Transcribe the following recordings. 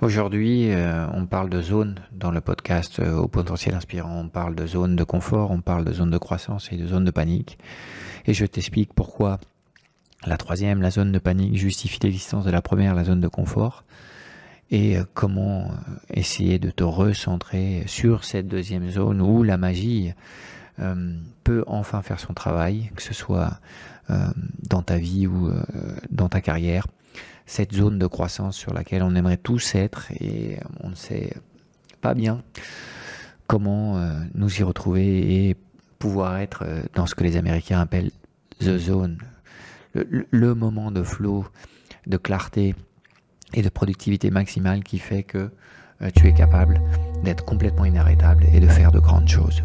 Aujourd'hui, euh, on parle de zones dans le podcast euh, au potentiel inspirant. On parle de zones de confort, on parle de zones de croissance et de zones de panique. Et je t'explique pourquoi la troisième, la zone de panique, justifie l'existence de la première, la zone de confort. Et euh, comment essayer de te recentrer sur cette deuxième zone où la magie peut enfin faire son travail, que ce soit dans ta vie ou dans ta carrière cette zone de croissance sur laquelle on aimerait tous être et on ne sait pas bien comment euh, nous y retrouver et pouvoir être euh, dans ce que les Américains appellent the zone, le, moment de flow, de clarté et de productivité maximale qui fait que euh, tu es capable d'être complètement inarrêtable et de faire de grandes choses.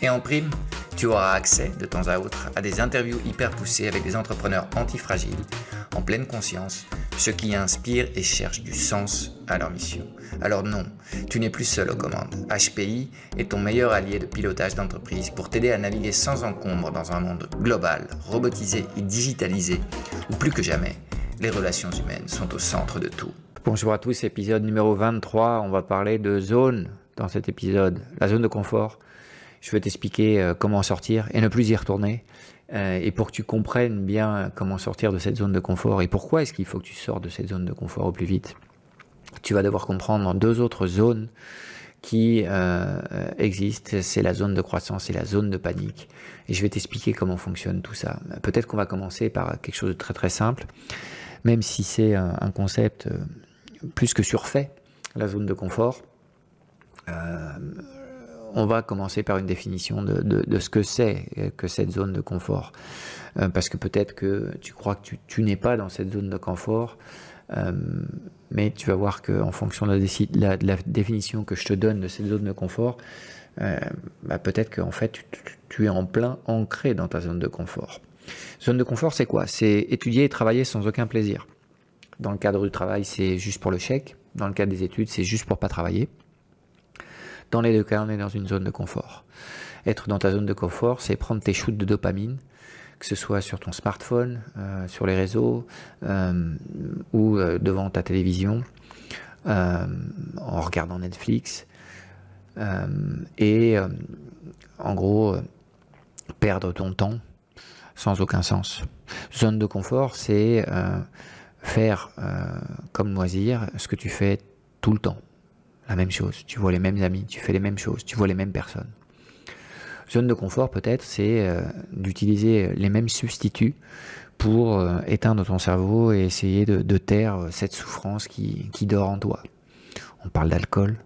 Et en prime, tu auras accès de temps à autre à des interviews hyper poussées avec des entrepreneurs antifragiles, en pleine conscience, ceux qui inspirent et cherchent du sens à leur mission. Alors non, tu n'es plus seul aux commandes. HPI est ton meilleur allié de pilotage d'entreprise pour t'aider à naviguer sans encombre dans un monde global, robotisé et digitalisé, où plus que jamais, les relations humaines sont au centre de tout. Bonjour à tous, épisode numéro 23, on va parler de zone dans cet épisode, la zone de confort je vais t'expliquer euh, comment sortir et ne plus y retourner. Euh, et pour que tu comprennes bien comment sortir de cette zone de confort et pourquoi est-ce qu'il faut que tu sors de cette zone de confort au plus vite, tu vas devoir comprendre deux autres zones qui euh, existent. C'est la zone de croissance et la zone de panique. Et je vais t'expliquer comment fonctionne tout ça. Peut-être qu'on va commencer par quelque chose de très très simple, même si c'est un, concept plus que surfait, la zone de confort. On va commencer par une définition de, ce que c'est que cette zone de confort. Euh, parce que peut-être que tu crois que tu, n'es pas dans cette zone de confort, euh, mais tu vas voir qu'en fonction de la, définition que je te donne de cette zone de confort, euh, bah, peut-être qu'en fait tu, tu, es en plein ancré dans ta zone de confort. Zone de confort, c'est quoi? C'est étudier et travailler sans aucun plaisir. Dans le cadre du travail, c'est juste pour le chèque. Dans le cadre des études, c'est juste pour pas travailler. Dans les deux cas, on est dans une zone de confort. Être dans ta zone de confort, c'est prendre tes shoots de dopamine, que ce soit sur ton smartphone, euh, sur les réseaux euh, ou euh, devant ta télévision, en regardant Netflix. et en gros, perdre ton temps sans aucun sens. Zone de confort, c'est faire comme loisir ce que tu fais tout le temps la même chose, tu vois les mêmes amis, tu fais les mêmes choses, tu vois les mêmes personnes. Zone de confort peut-être, c'est euh, d'utiliser les mêmes substituts pour euh, éteindre ton cerveau et essayer de, taire euh, cette souffrance qui, qui, dort en toi. On parle d'alcool,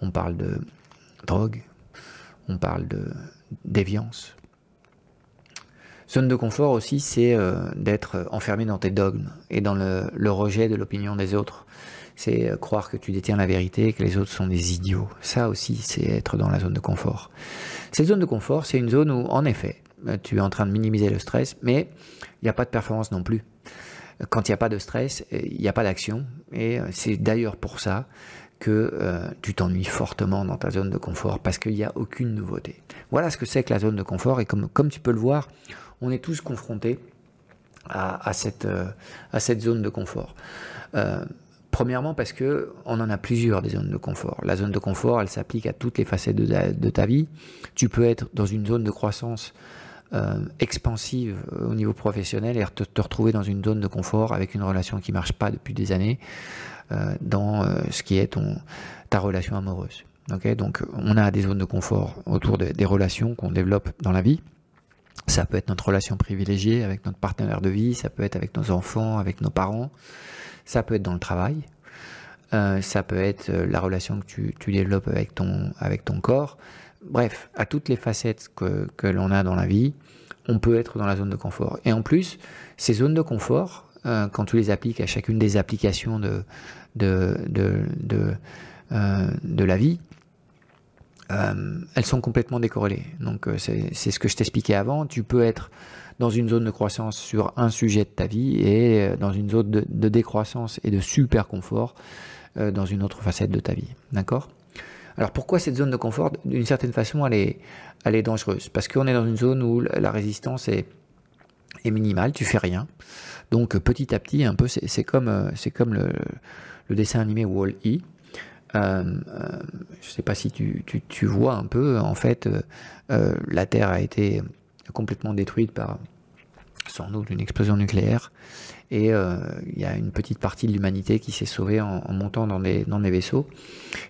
on parle de drogue, on parle de déviance. Zone de confort aussi, c'est d'être enfermé dans tes dogmes et dans le rejet de l'opinion des autres c'est euh, croire que tu détiens la vérité et que les autres sont des idiots. Ça aussi, c'est être dans la zone de confort. Cette zone de confort, c'est une zone où, en effet, euh, tu es en train de minimiser le stress, mais il n'y a pas de performance non plus. Quand il n'y a pas de stress, euh, il n'y a pas d'action. Et c'est d'ailleurs pour ça que tu t'ennuies fortement dans ta zone de confort, parce qu'il n'y a aucune nouveauté. Voilà ce que c'est que la zone de confort, et comme, comme tu peux le voir, on est tous confrontés à, cette, à cette zone de confort. Premièrement parce que on en a plusieurs des zones de confort. La zone de confort, elle s'applique à toutes les facettes de ta, vie. Tu peux être dans une zone de croissance expansive au niveau professionnel et te, retrouver dans une zone de confort avec une relation qui marche pas depuis des années dans ce qui est ta relation amoureuse. Donc on a des zones de confort autour des relations qu'on développe dans la vie. Ça peut être notre relation privilégiée avec notre partenaire de vie, ça peut être avec nos enfants, avec nos parents, ça peut être dans le travail, euh, ça peut être euh, la relation que tu, développes avec ton, avec ton corps. Bref, à toutes les facettes que, que l'on a dans la vie, on peut être dans la zone de confort. Et en plus, ces zones de confort, euh, quand tu les appliques à chacune des applications de, de, de, de, la vie, elles sont complètement décorrélées. Donc c'est ce que je t'expliquais avant. Tu peux être dans une zone de croissance sur un sujet de ta vie et euh, dans une zone de, décroissance et de super confort dans une autre facette de ta vie. D'accord? Alors pourquoi cette zone de confort? D'une certaine façon, elle est, elle est dangereuse. Parce qu'on est dans une zone où la résistance est, est minimale, tu fais rien. Donc petit à petit, un peu, c'est comme, c'est comme le, le dessin animé Wall-E. Euh, euh, je ne sais pas si tu, tu, tu, vois un peu, en fait, euh, la Terre a été complètement détruite par sans doute une explosion nucléaire. Et il y a une petite partie de l'humanité qui s'est sauvée en, montant dans des, dans des vaisseaux.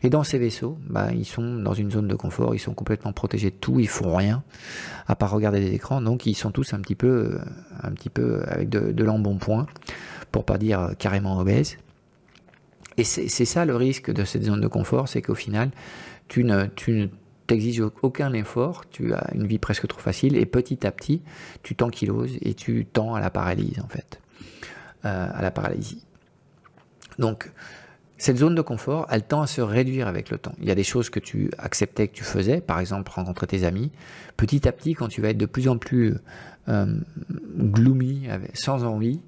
Et dans ces vaisseaux, bah, ils sont dans une zone de confort, ils sont complètement protégés de tout, ils font rien, à part regarder des écrans. Donc ils sont tous un petit peu, un petit peu avec de, l'embonpoint, pour pas dire carrément obèses. Et c'est ça le risque de cette zone de confort, c'est qu'au final, tu ne, t'exiges aucun effort, tu as une vie presque trop facile, et petit à petit, tu t'ankyloses et tu tends à la paralysie, en fait. Euh, à la paralysie. Donc, cette zone de confort, elle tend à se réduire avec le temps. Il y a des choses que tu acceptais que tu faisais, par exemple rencontrer tes amis. Petit à petit, quand tu vas être de plus en plus euh, gloomy, sans envie,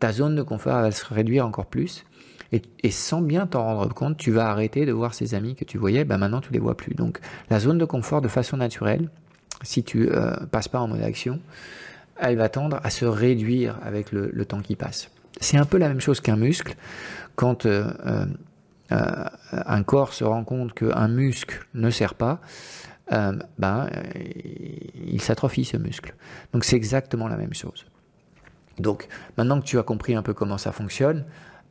ta zone de confort va se réduire encore plus. Et, sans bien t'en rendre compte, tu vas arrêter de voir ces amis que tu voyais, ben maintenant tu les vois plus. Donc la zone de confort de façon naturelle, si tu euh, passes pas en mode action, elle va tendre à se réduire avec le, temps qui passe. C'est un peu la même chose qu'un muscle. Quand euh, euh, euh un corps se rend compte qu'un muscle ne sert pas, ben, il s'atrophie ce muscle. Donc c'est exactement la même chose. Donc maintenant que tu as compris un peu comment ça fonctionne,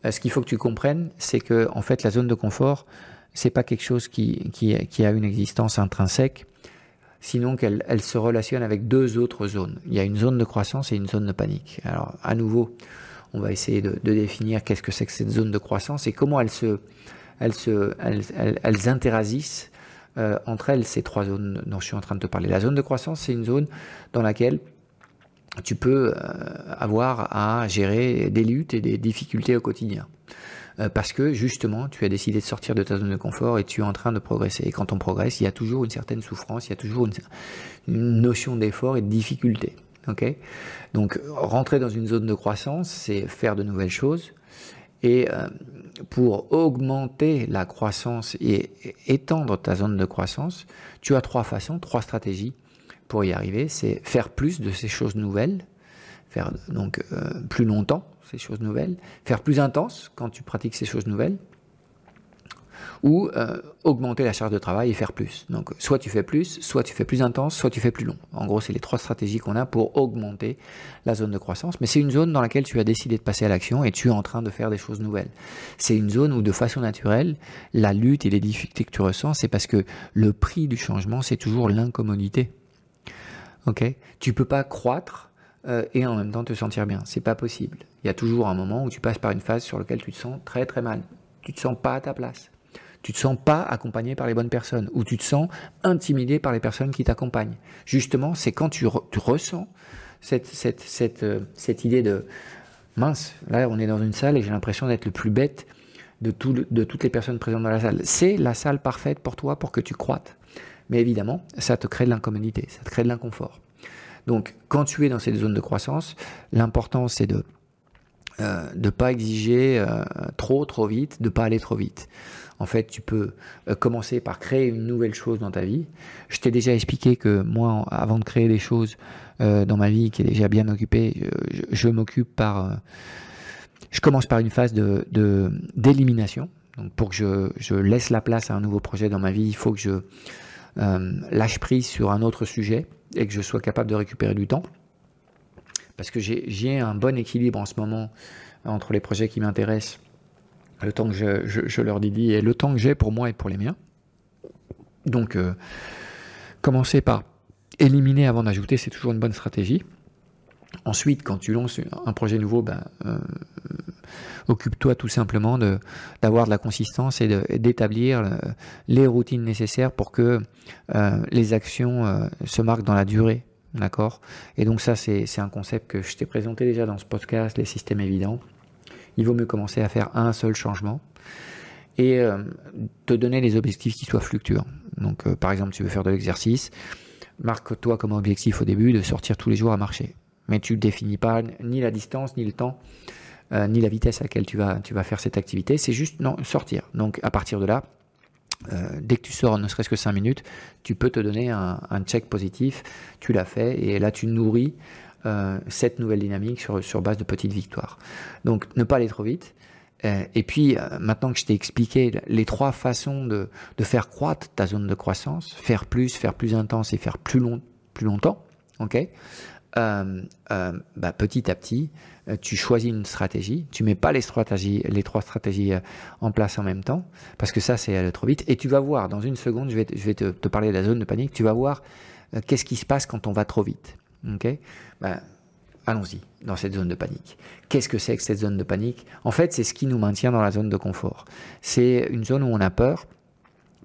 ce qu'il faut que tu comprennes, c'est que en fait la zone de confort, c'est pas quelque chose qui, qui, qui, a une existence intrinsèque, sinon qu'elle elle se relationne avec deux autres zones. Il y a une zone de croissance et une zone de panique. Alors à nouveau, on va essayer de, de définir qu'est-ce que c'est que cette zone de croissance et comment elles se, elles se, elles, elles interagissent euh, entre elles ces trois zones dont je suis en train de te parler. La zone de croissance, c'est une zone dans laquelle tu peux euh, avoir à gérer des luttes et des difficultés au quotidien. Euh, parce que justement, tu as décidé de sortir de ta zone de confort et tu es en train de progresser. Et quand on progresse, il y a toujours une certaine souffrance, il y a toujours une, notion d'effort et de difficulté. Donc, rentrer dans une zone de croissance, c'est faire de nouvelles choses. Et euh, pour augmenter la croissance et étendre ta zone de croissance, tu as trois façons, trois stratégies pour y arriver, c'est faire plus de ces choses nouvelles, faire donc euh, plus longtemps ces choses nouvelles, faire plus intense quand tu pratiques ces choses nouvelles, ou euh, augmenter la charge de travail et faire plus. Donc soit tu fais plus, soit tu fais plus intense, soit tu fais plus long. En gros, c'est les trois stratégies qu'on a pour augmenter la zone de croissance. Mais c'est une zone dans laquelle tu as décidé de passer à l'action et tu es en train de faire des choses nouvelles. C'est une zone où de façon naturelle, la lutte et les difficultés que tu ressens, c'est parce que le prix du changement, c'est toujours l'incommodité. Ok Tu peux pas croître euh, et en même temps te sentir bien. C'est pas possible. Il y a toujours un moment où tu passes par une phase sur laquelle tu te sens très très mal. Tu te sens pas à ta place. Tu te sens pas accompagné par les bonnes personnes ou tu te sens intimidé par les personnes qui t'accompagnent. Justement, c'est quand tu, re tu, ressens cette, cette, cette, euh, cette idée de mince, là on est dans une salle et j'ai l'impression d'être le plus bête de, tout, de toutes les personnes présentes dans la salle. C'est la salle parfaite pour toi pour que tu croites. Mais évidemment, ça te crée de l'incommodité, ça te crée de l'inconfort. Donc, quand tu es dans cette zone de croissance, l'important c'est de euh, de pas exiger euh, trop trop vite, de pas aller trop vite. En fait, tu peux euh, commencer par créer une nouvelle chose dans ta vie. Je t'ai déjà expliqué que moi, avant de créer des choses euh, dans ma vie qui est déjà bien occupée, je, m'occupe par, euh, je commence par une phase de d'élimination. Donc, pour que je, je laisse la place à un nouveau projet dans ma vie, il faut que je lâche prise sur un autre sujet et que je sois capable de récupérer du temps. Parce que j'ai un bon équilibre en ce moment entre les projets qui m'intéressent, le temps que je, leur dédie et le temps que j'ai pour moi et pour les miens. Donc, euh, commencer par éliminer avant d'ajouter, c'est toujours une bonne stratégie. Ensuite, quand tu lances un projet nouveau, ben, euh, occupe-toi tout simplement d'avoir de, la consistance et d'établir euh, les routines nécessaires pour que les actions se marquent dans la durée. D'accord? Et donc ça, c'est un concept que je t'ai présenté déjà dans ce podcast, les systèmes évidents. Il vaut mieux commencer à faire un seul changement et te donner les objectifs qui soient fluctuants. Donc, euh, par exemple, tu veux faire de l'exercice, marque-toi comme objectif au début de sortir tous les jours à marcher. Mais tu ne définis pas ni la distance, ni le temps, euh, ni la vitesse à laquelle tu vas, tu vas faire cette activité. C'est juste sortir. Donc, à partir de là, euh, dès que tu sors ne serait-ce que 5 minutes, tu peux te donner un, check positif. Tu l'as fait et là, tu nourris cette nouvelle dynamique sur, base de petites victoires. Donc, ne pas aller trop vite. Euh, et puis, euh, maintenant que je t'ai expliqué les trois façons de, faire croître ta zone de croissance, faire plus, faire plus intense et faire plus, long, plus longtemps, euh, bah, petit à petit, tu choisis une stratégie, tu mets pas les stratégies, les trois stratégies en place en même temps, parce que ça, c'est trop vite. Et tu vas voir, dans une seconde, je vais, te, parler de la zone de panique, tu vas voir qu'est-ce qui se passe quand on va trop vite. ok? Bah, allons-y dans cette zone de panique. Qu'est-ce que c'est que cette zone de panique? En fait, c'est ce qui nous maintient dans la zone de confort. C'est une zone où on a peur,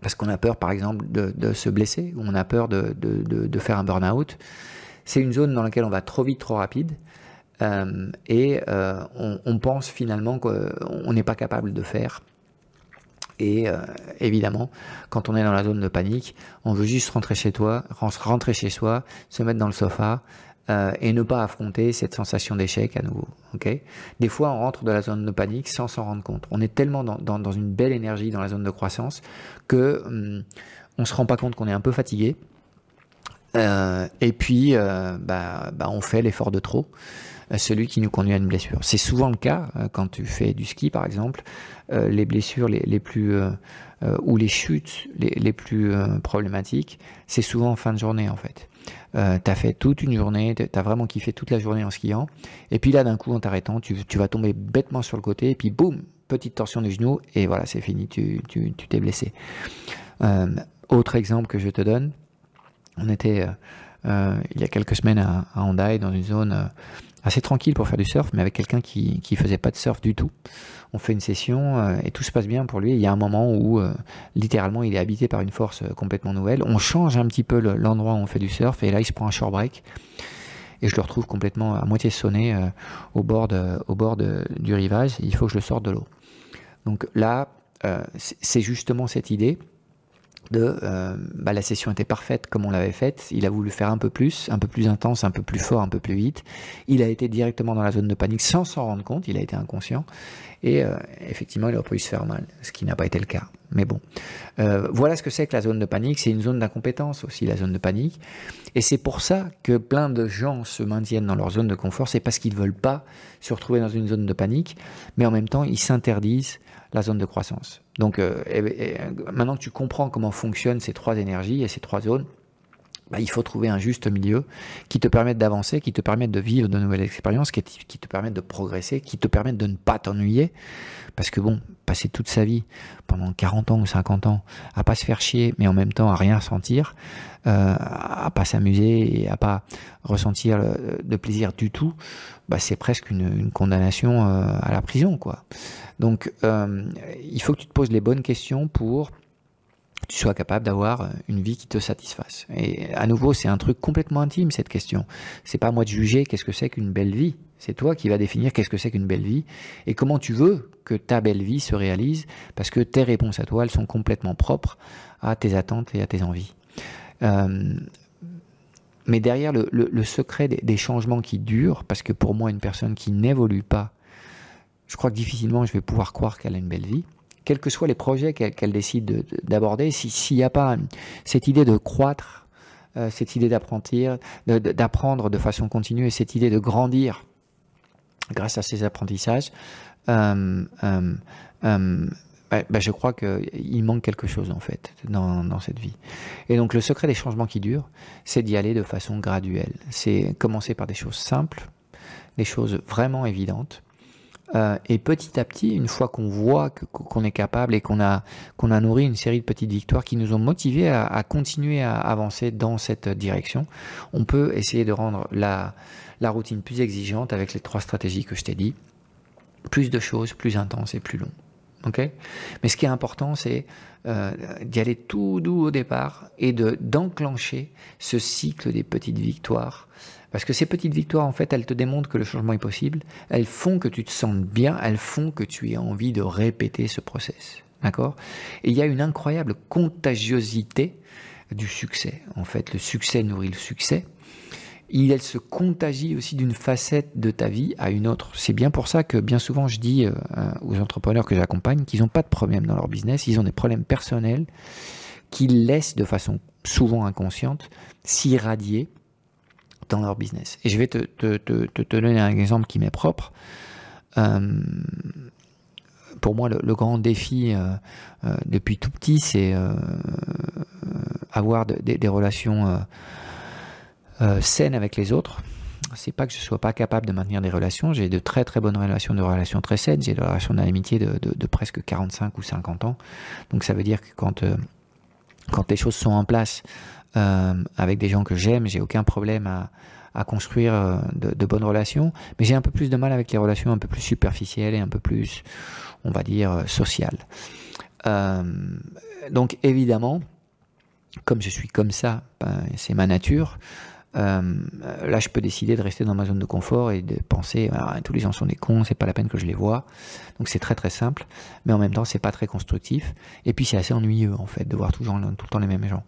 parce qu'on a peur par exemple de, se blesser, où on a peur de, faire un burn-out. C'est une zone dans laquelle on va trop vite, trop rapide, euh, et euh, on, pense finalement qu'on n'est pas capable de faire. Et euh, évidemment, quand on est dans la zone de panique, on veut juste rentrer chez toi, rentrer chez soi, se mettre dans le sofa, euh, et ne pas affronter cette sensation d'échec à nouveau. Okay Des fois, on rentre dans la zone de panique sans s'en rendre compte. On est tellement dans, une belle énergie dans la zone de croissance que hum, on se rend pas compte qu'on est un peu fatigué. Euh, et puis, euh, bah, bah, on fait l'effort de trop, euh, celui qui nous conduit à une blessure. C'est souvent le cas euh, quand tu fais du ski, par exemple. les blessures les, plus ou les chutes les, plus problématiques, c'est souvent en fin de journée en fait euh, tu as fait toute une journée, tu as vraiment kiffé toute la journée en skiant, et puis là d'un coup en t'arrêtant, tu, vas tomber bêtement sur le côté, et puis boum, petite torsion du genou, et voilà, c'est fini, tu t'es blessé. Euh, autre exemple que je te donne, on était euh, euh il y a quelques semaines à, à Honda, dans une zone euh, assez tranquille pour faire du surf, mais avec quelqu'un qui qui faisait pas de surf du tout. On fait une session euh, et tout se passe bien pour lui. Il y a un moment où euh, littéralement il est habité par une force euh, complètement nouvelle. On change un petit peu l'endroit où on fait du surf et là il se prend un short break et je le retrouve complètement à moitié sonné au bord, au bord du rivage. Il faut que je le sorte de l'eau. Donc là, c'est justement cette idée de euh, bah, la session était parfaite comme on l'avait faite. Il a voulu faire un peu plus, un peu plus intense, un peu plus fort, un peu plus vite. Il a été directement dans la zone de panique sans s'en rendre compte. Il a été inconscient et euh, effectivement il aurait pu se faire mal, ce qui n'a pas été le cas. Mais bon, euh, voilà ce que c'est que la zone de panique. C'est une zone d'incompétence aussi, la zone de panique. Et c'est pour ça que plein de gens se maintiennent dans leur zone de confort. C'est parce qu'ils veulent pas se retrouver dans une zone de panique, mais en même temps ils s'interdisent la zone de croissance. Donc euh, maintenant que tu comprends comment fonctionnent ces trois énergies et ces trois zones, bah, il faut trouver un juste milieu qui te permette d'avancer, qui te permette de vivre de nouvelles expériences, qui, te permette de progresser, qui te permette de ne pas t'ennuyer. Parce que bon, passer toute sa vie, pendant 40 ans ou 50 ans, à pas se faire chier, mais en même temps à rien sentir, euh, à pas s'amuser et à pas ressentir de plaisir du tout, bah, c'est presque une, une condamnation euh, à la prison, quoi. Donc, euh, il faut que tu te poses les bonnes questions pour que tu sois capable d'avoir une vie qui te satisfasse. Et à nouveau, c'est un truc complètement intime cette question. C'est pas moi de juger qu'est-ce que c'est qu'une belle vie. C'est toi qui vas définir qu'est-ce que c'est qu'une belle vie et comment tu veux que ta belle vie se réalise parce que tes réponses à toi, elles sont complètement propres à tes attentes et à tes envies. Euh, mais derrière le secret des, des, changements qui durent, parce que pour moi, une personne qui n'évolue pas, je crois que difficilement je vais pouvoir croire qu'elle a une belle vie, quels que soient les projets qu'elle qu décide d'aborder, s'il n'y a pas cette idée de croître, euh, cette idée d'apprendre, de, façon continue et cette idée de grandir grâce à ces apprentissages, euh, euh, euh bah, je crois qu'il manque quelque chose en fait dans, cette vie. Et donc le secret des changements qui durent, c'est d'y aller de façon graduelle. C'est commencer par des choses simples, des choses vraiment évidentes. Euh, et petit à petit, une fois qu'on voit qu'on est capable et qu'on a, qu'on a nourri une série de petites victoires qui nous ont motivés à, continuer à avancer dans cette direction, on peut essayer de rendre la, la routine plus exigeante avec les trois stratégies que je t'ai dit. Plus de choses, plus intenses et plus long. Mais ce qui est important, c'est euh, d'y aller tout doux au départ et de d'enclencher ce cycle des petites victoires. Parce que ces petites victoires, en fait, elles te démontrent que le changement est possible. Elles font que tu te sentes bien. Elles font que tu aies envie de répéter ce process. D'accord? Et il y a une incroyable contagiosité du succès. En fait, le succès nourrit le succès il se contagie aussi d'une facette de ta vie à une autre. C'est bien pour ça que bien souvent je dis euh, aux entrepreneurs que j'accompagne qu'ils n'ont pas de problème dans leur business, ils ont des problèmes personnels qu'ils laissent de façon souvent inconsciente s'irradier dans leur business. Et je vais te, donner un exemple qui m'est propre. Euh, pour moi, le, grand défi euh, depuis tout petit, c'est avoir des relations euh, saine avec les autres. C'est pas que je sois pas capable de maintenir des relations. J'ai de très très bonnes relations, de relations très saines. J'ai des relations d'amitié de, de, presque 45 ou 50 ans. Donc ça veut dire que quand euh, quand les choses sont en place euh, avec des gens que j'aime, j'ai aucun problème à, à construire de, bonnes relations. Mais j'ai un peu plus de mal avec les relations un peu plus superficielles et un peu plus, on va dire, sociales. donc évidemment, comme je suis comme ça, ben, c'est ma nature. Euh, là, je peux décider de rester dans ma zone de confort et de penser tous les gens sont des cons, c'est pas la peine que je les vois. Donc c'est très très simple, mais en même temps c'est pas très constructif. Et puis c'est assez ennuyeux en fait de voir toujours tout le temps les mêmes gens.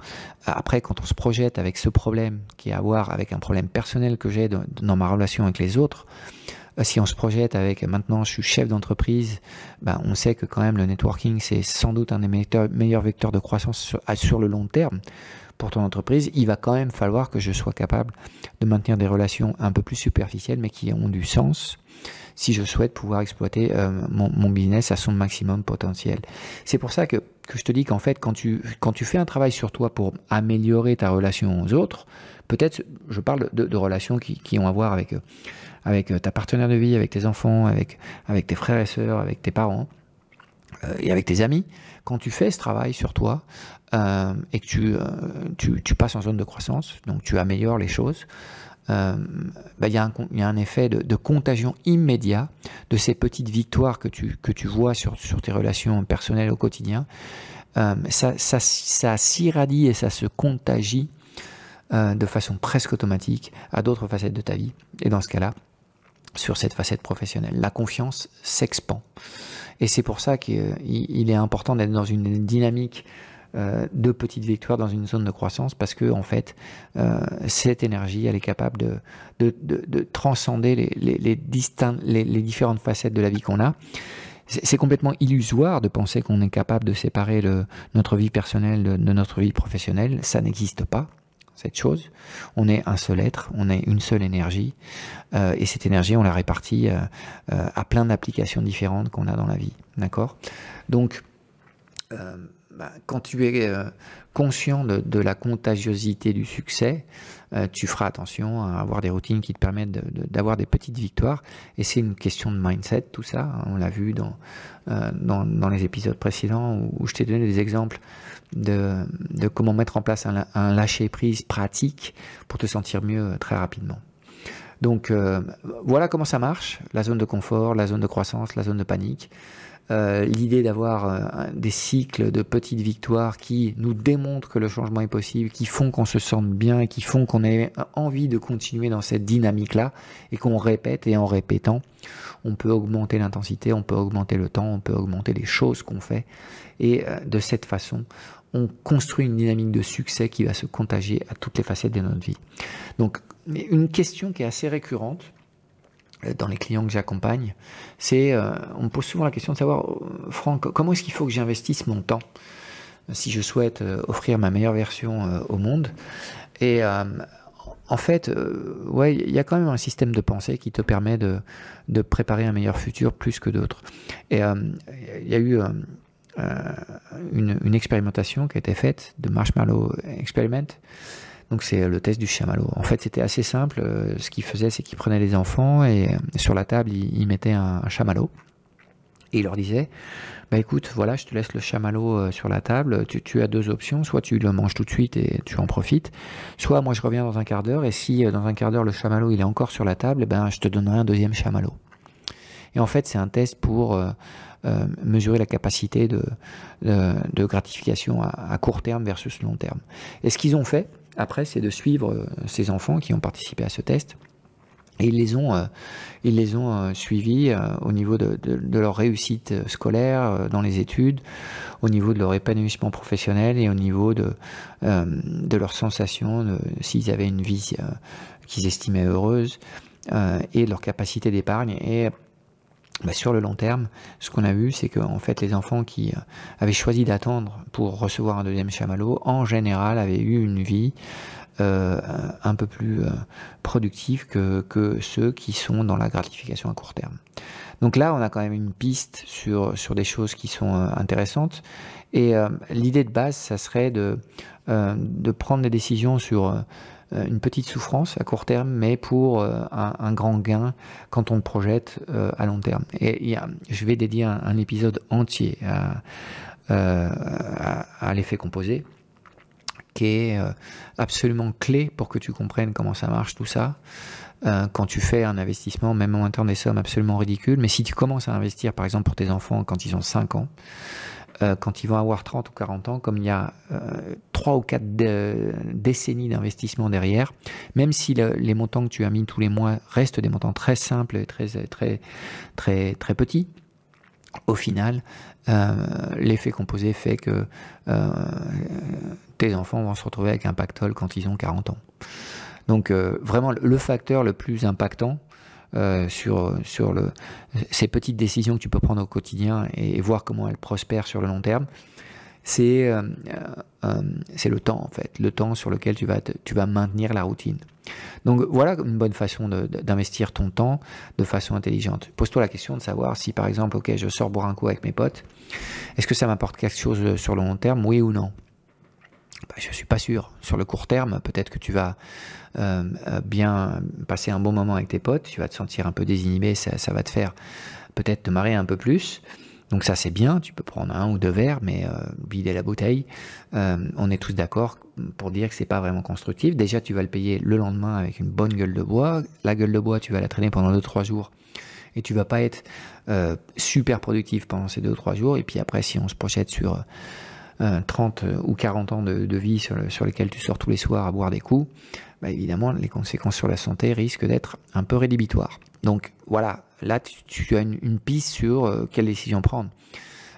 Après, quand on se projette avec ce problème qui est à voir avec un problème personnel que j'ai dans ma relation avec les autres, euh, si on se projette avec maintenant je suis chef d'entreprise, ben, on sait que quand même le networking c'est sans doute un des meilleurs vecteurs de croissance sur le long terme pour ton entreprise, il va quand même falloir que je sois capable de maintenir des relations un peu plus superficielles, mais qui ont du sens si je souhaite pouvoir exploiter euh, mon, business à son maximum potentiel. C'est pour ça que, que je te dis qu'en fait, quand tu, quand tu fais un travail sur toi pour améliorer ta relation aux autres, peut-être, je parle de, relations qui, qui, ont à voir avec, avec ta partenaire de vie, avec tes enfants, avec, avec tes frères et sœurs, avec tes parents euh, et avec tes amis, quand tu fais ce travail sur toi, euh, et que tu, euh, tu, passes en zone de croissance, donc tu améliores les choses, euh, bah, il y, a un effet de, contagion immédiat de ces petites victoires que tu, vois sur, tes relations personnelles au quotidien. Ça, s'irradie et ça se contagie de façon presque automatique à d'autres facettes de ta vie. Et dans ce cas-là, sur cette facette professionnelle, la confiance s'expand. Et c'est pour ça qu'il est important d'être dans une dynamique euh, de petites victoires dans une zone de croissance parce que en fait euh, cette énergie elle est capable de, de, de, de transcender les, les, les, les, différentes facettes de la vie qu'on a. C'est complètement illusoire de penser qu'on est capable de séparer le, notre vie personnelle de, notre vie professionnelle. Ça n'existe pas cette chose. On est un seul être, on est une seule énergie, euh, et cette énergie, on la répartit euh, à plein d'applications différentes qu'on a dans la vie. D'accord? Donc, bah, quand tu es euh, conscient de, la contagiosité du succès, euh, tu feras attention à avoir des routines qui te permettent d'avoir des petites victoires. Et c'est une question de mindset, tout ça. On l'a vu dans, euh, les épisodes précédents où, je t'ai donné des exemples de, comment mettre en place un, un lâcher-prise pratique pour te sentir mieux très rapidement. Donc voilà comment ça marche, la zone de confort, la zone de croissance, la zone de panique. Euh, l'idée d'avoir euh, des cycles de petites victoires qui nous démontrent que le changement est possible, qui font qu'on se sente bien, qui font qu'on ait envie de continuer dans cette dynamique-là et qu'on répète et en répétant, on peut augmenter l'intensité, on peut augmenter le temps, on peut augmenter les choses qu'on fait et euh, de cette façon, on construit une dynamique de succès qui va se contagier à toutes les facettes de notre vie. Donc, une question qui est assez récurrente, euh, dans les clients que j'accompagne, c'est, euh, on me pose souvent la question de savoir, euh, Franck, comment est-ce qu'il faut que j'investisse mon temps si je souhaite offrir ma meilleure version au monde? Et en fait, ouais, il y a quand même un système de pensée qui te permet de, de préparer un meilleur futur plus que d'autres. Et il y a eu une, une, expérimentation qui a été faite de Marshmallow Experiment. Donc c'est le test du chamallow. En fait, c'était assez simple. Ce qu'il faisait, c'est qu'il prenait les enfants et sur la table, il, mettait un, un chamallow et il leur disait bah écoute, voilà, je te laisse le chamallow euh, sur la table, tu, as deux options, soit tu le manges tout de suite et tu en profites, soit moi je reviens dans un quart d'heure, et si euh, dans un quart d'heure le chamallow il est encore sur la table, eh ben, je te donnerai un deuxième chamallow. Et en fait, c'est un test pour euh, mesurer la capacité de, de, gratification à, court terme versus long terme. Et ce qu'ils ont fait, après, c'est de suivre ces enfants qui ont participé à ce test et ils les ont, euh, ils les ont euh, suivis euh, au niveau de, de, leur réussite scolaire dans les études, au niveau de leur épanouissement professionnel et au niveau de, de leurs sensations, s'ils avaient une vie qu'ils estimaient heureuse et de leur capacité d'épargne. Et bah, sur le long terme, ce qu'on a vu, c'est qu'en fait, les enfants qui avaient choisi d'attendre pour recevoir un deuxième chamallow, en général, avaient eu une vie euh, un peu plus euh, productifs que, que, ceux qui sont dans la gratification à court terme. Donc là, on a quand même une piste sur, sur des choses qui sont euh, intéressantes. Et l'idée de base, ça serait de, de prendre des décisions sur une petite souffrance à court terme, mais pour un, un, grand gain quand on projette à long terme. Et je vais dédier un, épisode entier à, l'effet composé qui est euh, absolument clé pour que tu comprennes comment ça marche tout ça. Euh, quand tu fais un investissement, même en montant des sommes absolument ridicules, mais si tu commences à investir par exemple pour tes enfants quand ils ont 5 ans, euh, quand ils vont avoir 30 ou 40 ans, comme il y a euh, 3 ou 4 décennies d'investissement derrière, même si le, les montants que tu as mis tous les mois restent des montants très simples et très, très, très, très petits, au final, euh, l'effet composé fait que euh, tes enfants vont se retrouver avec un pactole quand ils ont 40 ans. Donc euh, vraiment le facteur le plus impactant euh, sur, sur le, ces petites décisions que tu peux prendre au quotidien et, voir comment elles prospèrent sur le long terme, c'est euh, euh, c'est le temps en fait, le temps sur lequel tu vas, tu vas maintenir la routine. Donc voilà une bonne façon d'investir ton temps de façon intelligente. Pose-toi la question de savoir si par exemple, ok, je sors boire un coup avec mes potes, est-ce que ça m'apporte quelque chose sur le long terme, oui ou non? Bah, Je suis pas sûr. Sur le court terme, peut-être que tu vas euh, bien passer un bon moment avec tes potes, tu vas te sentir un peu désinhibé, ça, va te faire peut-être te marrer un peu plus. Donc ça c'est bien, tu peux prendre un ou deux verres, mais euh, vider la bouteille, euh, on est tous d'accord pour dire que c'est pas vraiment constructif. Déjà tu vas le payer le lendemain avec une bonne gueule de bois. La gueule de bois tu vas la traîner pendant 2-3 jours et tu vas pas être euh, super productif pendant ces 2-3 jours. Et puis après si on se projette sur 30 ou 40 ans de, vie sur, le, sur, lesquels tu sors tous les soirs à boire des coups, bah évidemment les conséquences sur la santé risquent d'être un peu rédhibitoires. Donc voilà, là tu, as une, piste sur euh, quelle décision prendre.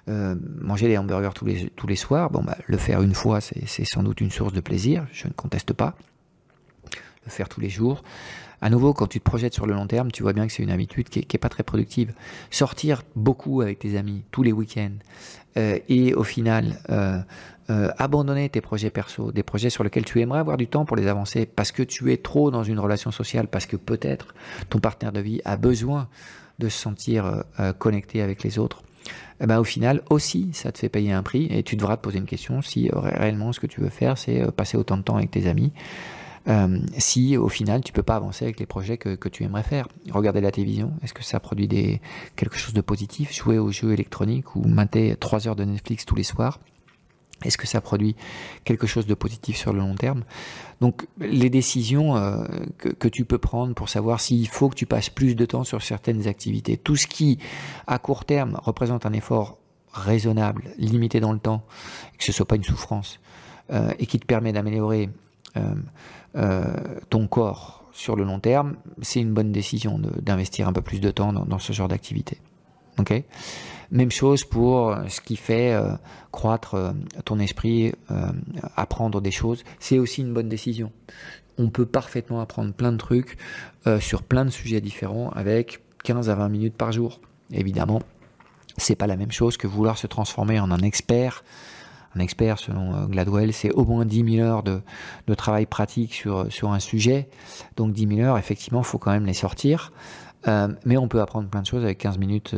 Euh, manger des hamburgers tous les, tous les soirs, bon bah, le faire une fois c'est sans doute une source de plaisir, je ne conteste pas. Le faire tous les jours. À nouveau, quand tu te projettes sur le long terme, tu vois bien que c'est une habitude qui n'est pas très productive. Sortir beaucoup avec tes amis tous les week-ends euh, et au final euh, euh, abandonner tes projets perso, des projets sur lesquels tu aimerais avoir du temps pour les avancer parce que tu es trop dans une relation sociale, parce que peut-être ton partenaire de vie a besoin de se sentir connecté avec les autres, eh ben, au final aussi ça te fait payer un prix et tu devras te poser une question si réellement ce que tu veux faire c'est passer autant de temps avec tes amis. Euh, si au final tu peux pas avancer avec les projets que, tu aimerais faire. Regarder la télévision, est-ce que ça produit des, quelque chose de positif? Jouer aux jeux électroniques ou mater 3 heures de Netflix tous les soirs est-ce que ça produit quelque chose de positif sur le long terme? Donc les décisions euh, que, tu peux prendre pour savoir s'il faut que tu passes plus de temps sur certaines activités, tout ce qui à court terme représente un effort raisonnable, limité dans le temps, que ce soit pas une souffrance, euh, et qui te permet d'améliorer ton corps sur le long terme, c'est une bonne décision d'investir un peu plus de temps dans, ce genre d'activité. Même chose pour euh, ce qui fait euh, croître euh, ton esprit, euh, apprendre des choses. C'est aussi une bonne décision. On peut parfaitement apprendre plein de trucs euh, sur plein de sujets différents avec 15 à 20 minutes par jour. Évidemment, c'est pas la même chose que vouloir se transformer en un expert. Un expert, selon Gladwell, c'est au moins 10 000 heures de, travail pratique sur, un sujet. Donc 10 000 heures, effectivement, il faut quand même les sortir. Euh, mais on peut apprendre plein de choses avec 15 minutes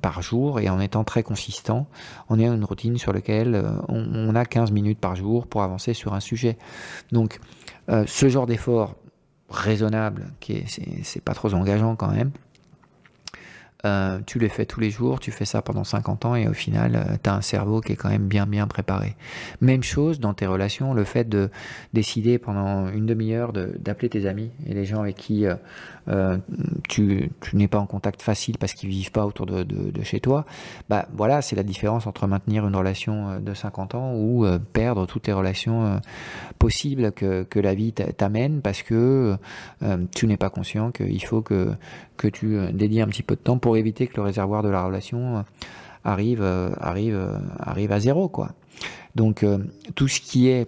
par jour et en étant très consistant, on est une routine sur laquelle on, a 15 minutes par jour pour avancer sur un sujet. Donc, ce genre d'effort raisonnable, qui est, c'est pas trop engageant quand même, euh, tu les fais tous les jours, tu fais ça pendant 50 ans et au final, euh, tu as un cerveau qui est quand même bien bien préparé. Même chose dans tes relations, le fait de décider pendant une demi-heure d'appeler tes amis et les gens avec qui euh, tu, n'es pas en contact facile parce qu'ils vivent pas autour de, chez toi, bah voilà, c'est la différence entre maintenir une relation de 50 ans ou perdre toutes les relations possibles que, la vie t'amène parce que tu n'es pas conscient qu'il faut que, tu dédies un petit peu de temps pour éviter que le réservoir de la relation euh, arrive, euh, arrive, euh, arrive à zéro. Quoi. Donc tout ce qui est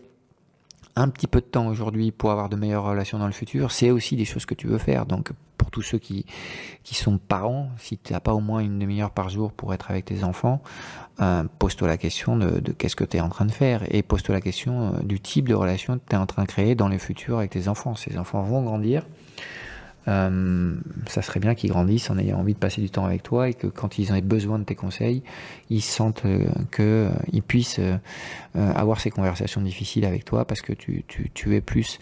un petit peu de temps aujourd'hui pour avoir de meilleures relations dans le futur, c'est aussi des choses que tu veux faire. Donc pour tous ceux qui, qui sont parents, si tu n'as pas au moins une demi-heure par jour pour être avec tes enfants, pose-toi la question de, de qu'est-ce que tu es en train de faire et pose-toi la question du type de relation que tu es en train de créer dans le futur avec tes enfants. Ces enfants vont grandir. Euh, ça serait bien qu'ils grandissent en ayant envie de passer du temps avec toi et que quand ils ont besoin de tes conseils, ils sentent euh, qu'ils euh, puissent avoir ces conversations difficiles avec toi parce que tu, tu, es plus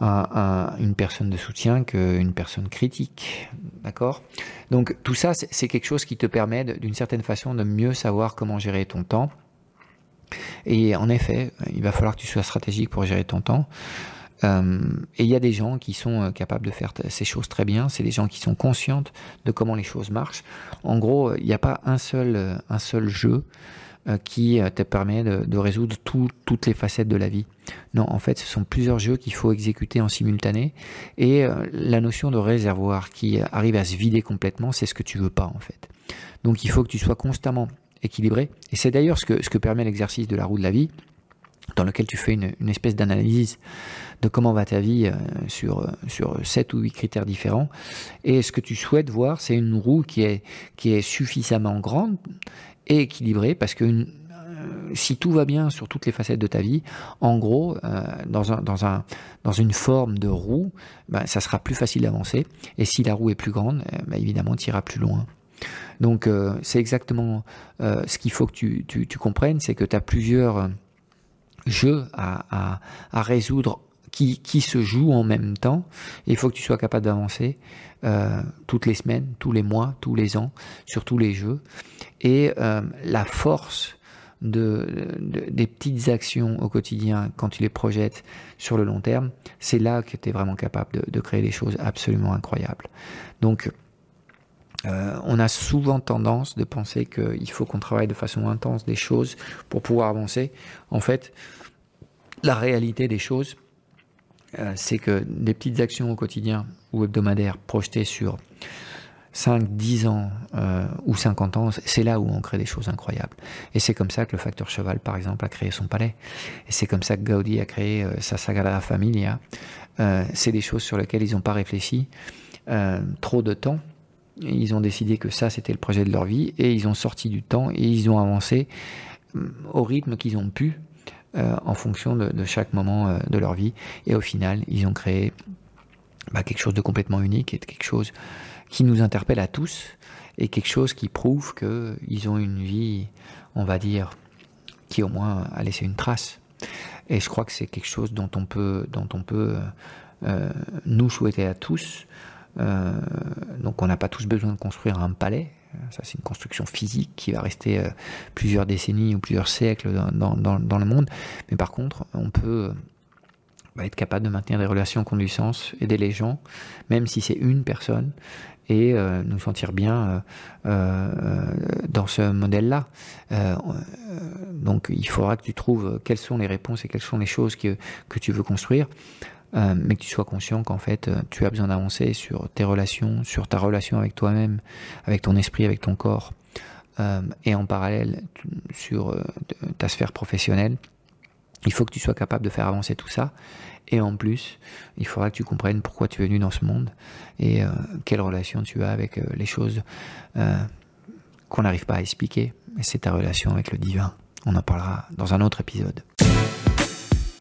une personne de soutien qu'une personne critique. D'accord? Donc tout ça, c'est quelque chose qui te permet d'une certaine façon de mieux savoir comment gérer ton temps. Et en effet, il va falloir que tu sois stratégique pour gérer ton temps. Euh, et il y a des gens qui sont euh, capables de faire ces choses très bien. C'est des gens qui sont conscientes de comment les choses marchent. En gros, il n'y a pas un seul, euh, un seul jeu qui te permet de, résoudre toutes les facettes de la vie. Non, en fait, ce sont plusieurs jeux qu'il faut exécuter en simultané. Et la notion de réservoir qui arrive à se vider complètement, c'est ce que tu veux pas en fait. Donc il faut que tu sois constamment équilibré. Et c'est d'ailleurs ce que, ce que permet l'exercice de la roue de la vie dans lequel tu fais une espèce d'analyse de comment va ta vie euh, sur, euh, sur 7 ou 8 critères différents. Et ce que tu souhaites voir, c'est une roue qui est, suffisamment grande et équilibrée, parce que euh, si tout va bien sur toutes les facettes de ta vie, en gros, dans, un, dans, un, dans une forme de roue, ben, ça sera plus facile d'avancer. Et si la roue est plus grande, ben, évidemment, tu iras plus loin. Donc c'est exactement ce qu'il faut que tu, comprennes, c'est que tu as plusieurs jeux à, résoudre qui, qui, se jouent en même temps. il faut que tu sois capable d'avancer euh, toutes les semaines, tous les mois, tous les ans, sur tous les jeux. Et euh, la force de, des petites actions au quotidien, quand tu les projettes sur le long terme, c'est là que tu es vraiment capable de, de, créer des choses absolument incroyables. Donc, euh, on a souvent tendance de penser qu'il faut qu'on travaille de façon intense des choses pour pouvoir avancer. En fait, la réalité des choses, c'est que des petites actions au quotidien ou hebdomadaires projetées sur 5, 10 ans euh, ou 50 ans, c'est là où on crée des choses incroyables. Et c'est comme ça que le facteur cheval, par exemple, a créé son palais. Et c'est comme ça que Gaudi a créé sa Sagrada Familia. c'est des choses sur lesquelles ils n'ont pas réfléchi trop de temps ils ont décidé que ça, c'était le projet de leur vie et ils ont sorti du temps et ils ont avancé euh, au rythme qu'ils ont pu euh, en fonction de, chaque moment euh, de leur vie. Et au final, ils ont créé bah, quelque chose de complètement unique et quelque chose qui nous interpelle à tous et quelque chose qui prouve qu'ils ont une vie, on va dire, qui au moins a laissé une trace. Et je crois que c'est quelque chose dont on peut, dont on peut nous souhaiter à tous euh, donc on n'a pas tous besoin de construire un palais. Ça, c'est une construction physique qui va rester euh, plusieurs décennies ou plusieurs siècles dans, le monde. Mais par contre, on peut bah, être capable de maintenir des relations qui ont aider les gens, même si c'est une personne, et euh, nous sentir bien dans ce modèle-là. donc il faudra que tu trouves quelles sont les réponses et quelles sont les choses que tu veux construire. Euh, mais que tu sois conscient qu'en fait, euh, tu as besoin d'avancer sur tes relations, sur ta relation avec toi-même, avec ton esprit, avec ton corps, euh, et en parallèle sur ta sphère professionnelle. Il faut que tu sois capable de faire avancer tout ça. Et en plus, il faudra que tu comprennes pourquoi tu es venu dans ce monde et quelle relation tu as avec les choses qu'on n'arrive pas à expliquer. C'est ta relation avec le divin. On en parlera dans un autre épisode.